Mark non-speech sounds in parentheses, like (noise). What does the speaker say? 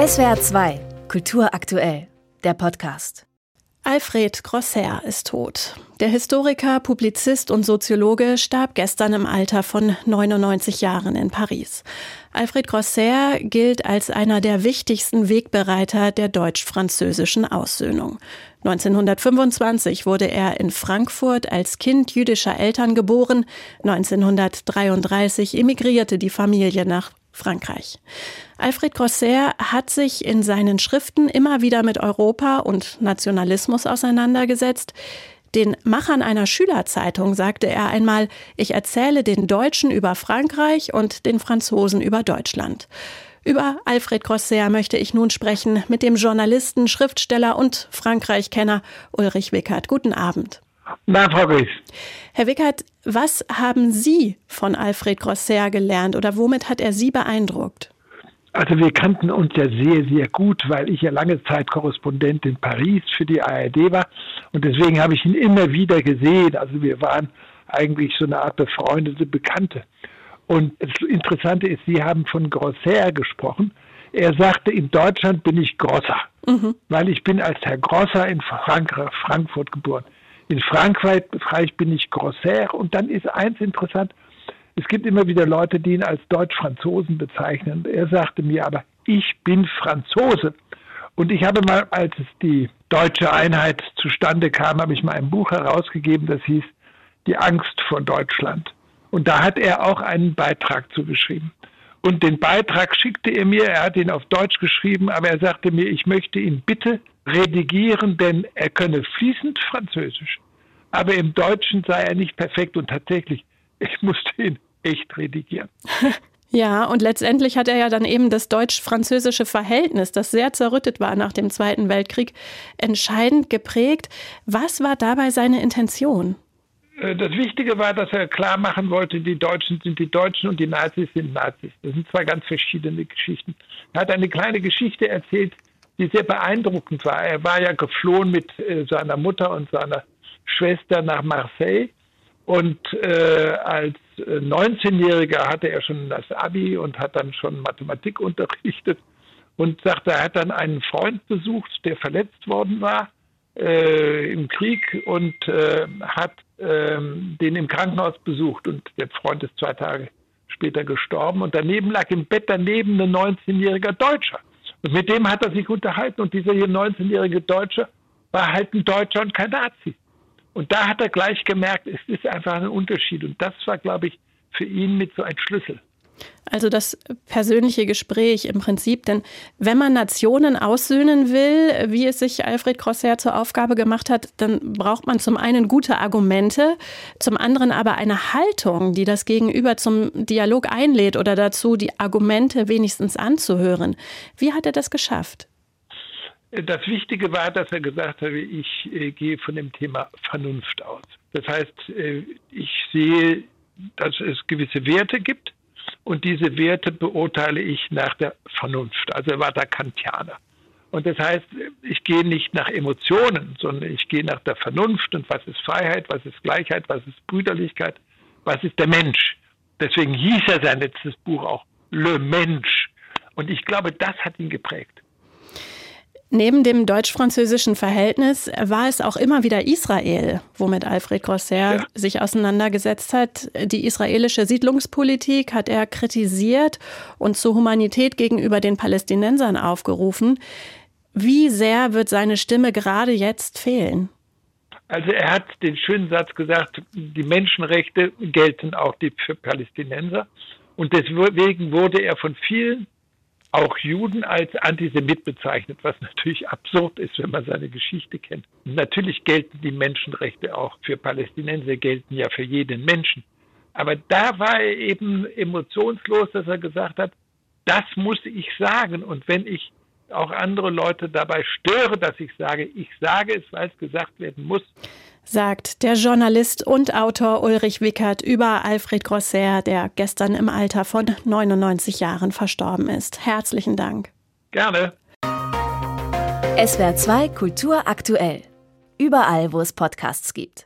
SWR 2, Kultur aktuell, der Podcast. Alfred Grosser ist tot. Der Historiker, Publizist und Soziologe starb gestern im Alter von 99 Jahren in Paris. Alfred Grosser gilt als einer der wichtigsten Wegbereiter der deutsch-französischen Aussöhnung. 1925 wurde er in Frankfurt als Kind jüdischer Eltern geboren. 1933 emigrierte die Familie nach Frankreich. Alfred Grosser hat sich in seinen Schriften immer wieder mit Europa und Nationalismus auseinandergesetzt. Den Machern einer Schülerzeitung sagte er einmal, ich erzähle den Deutschen über Frankreich und den Franzosen über Deutschland. Über Alfred Grosser möchte ich nun sprechen mit dem Journalisten, Schriftsteller und Frankreich-Kenner Ulrich Wickert. Guten Abend. Na, Frau Gries. Herr Wickert, was haben Sie von Alfred Grosser gelernt oder womit hat er Sie beeindruckt? Also wir kannten uns ja sehr, sehr gut, weil ich ja lange Zeit Korrespondent in Paris für die ARD war und deswegen habe ich ihn immer wieder gesehen. Also wir waren eigentlich so eine Art befreundete Bekannte. Und das Interessante ist, Sie haben von Grosser gesprochen. Er sagte, in Deutschland bin ich Grosser, mhm. weil ich bin als Herr Grosser in Frank Frankfurt geboren. In Frankreich bin ich Grosser und dann ist eins interessant, es gibt immer wieder Leute, die ihn als Deutsch-Franzosen bezeichnen. Er sagte mir aber, ich bin Franzose. Und ich habe mal, als es die deutsche Einheit zustande kam, habe ich mal ein Buch herausgegeben, das hieß Die Angst vor Deutschland. Und da hat er auch einen Beitrag zugeschrieben. Und den Beitrag schickte er mir, er hat ihn auf Deutsch geschrieben, aber er sagte mir, ich möchte ihn bitte redigieren, denn er könne fließend Französisch. Aber im Deutschen sei er nicht perfekt und tatsächlich, (laughs) ich musste ihn echt redigieren. (laughs) Ja, und letztendlich hat er ja dann eben das deutsch-französische Verhältnis, das sehr zerrüttet war nach dem Zweiten Weltkrieg, entscheidend geprägt. Was war dabei seine Intention? Äh, das Wichtige war, dass er klar machen wollte, die Deutschen sind die Deutschen und die Nazis sind Nazis. Das sind zwei ganz verschiedene Geschichten. Er hat eine kleine Geschichte erzählt, die sehr beeindruckend war. Er war ja geflohen mit äh, seiner Mutter und seiner Schwester nach Marseille. Und äh, als 19-Jähriger hatte er schon das Abi und hat dann schon Mathematik unterrichtet und sagte, er hat dann einen Freund besucht, der verletzt worden war äh, im Krieg und äh, hat ähm, den im Krankenhaus besucht und der Freund ist zwei Tage später gestorben und daneben lag im Bett daneben ein 19-jähriger Deutscher. Und mit dem hat er sich unterhalten und dieser hier 19-jährige Deutsche war halt ein Deutscher und kein Nazi. Und da hat er gleich gemerkt, es ist einfach ein Unterschied. Und das war, glaube ich, für ihn mit so ein Schlüssel. Also das persönliche Gespräch im Prinzip, denn wenn man Nationen aussöhnen will, wie es sich Alfred Crosser zur Aufgabe gemacht hat, dann braucht man zum einen gute Argumente, zum anderen aber eine Haltung, die das Gegenüber zum Dialog einlädt oder dazu, die Argumente wenigstens anzuhören. Wie hat er das geschafft? Das Wichtige war, dass er gesagt hat, ich äh, gehe von dem Thema Vernunft aus. Das heißt, äh, ich sehe, dass es gewisse Werte gibt und diese Werte beurteile ich nach der Vernunft. Also er war da Kantianer. Und das heißt, ich gehe nicht nach Emotionen, sondern ich gehe nach der Vernunft und was ist Freiheit, was ist Gleichheit, was ist Brüderlichkeit, was ist der Mensch. Deswegen hieß er sein letztes Buch auch Le Mensch. Und ich glaube, das hat ihn geprägt. Neben dem deutsch-französischen Verhältnis war es auch immer wieder Israel, womit Alfred Grosser ja. sich auseinandergesetzt hat. Die israelische Siedlungspolitik hat er kritisiert und zur Humanität gegenüber den Palästinensern aufgerufen. Wie sehr wird seine Stimme gerade jetzt fehlen? Also er hat den schönen Satz gesagt, die Menschenrechte gelten auch für Palästinenser. Und deswegen wurde er von vielen auch Juden als Antisemit bezeichnet, was natürlich absurd ist, wenn man seine Geschichte kennt. Natürlich gelten die Menschenrechte auch für Palästinenser, gelten ja für jeden Menschen. Aber da war er eben emotionslos, dass er gesagt hat, das muss ich sagen. Und wenn ich auch andere Leute dabei störe, dass ich sage, ich sage es, weil es gesagt werden muss, sagt der Journalist und Autor Ulrich Wickert über Alfred Grosser, der gestern im Alter von 99 Jahren verstorben ist. Herzlichen Dank. Gerne. SWR 2 Kultur aktuell. Überall, wo es Podcasts gibt.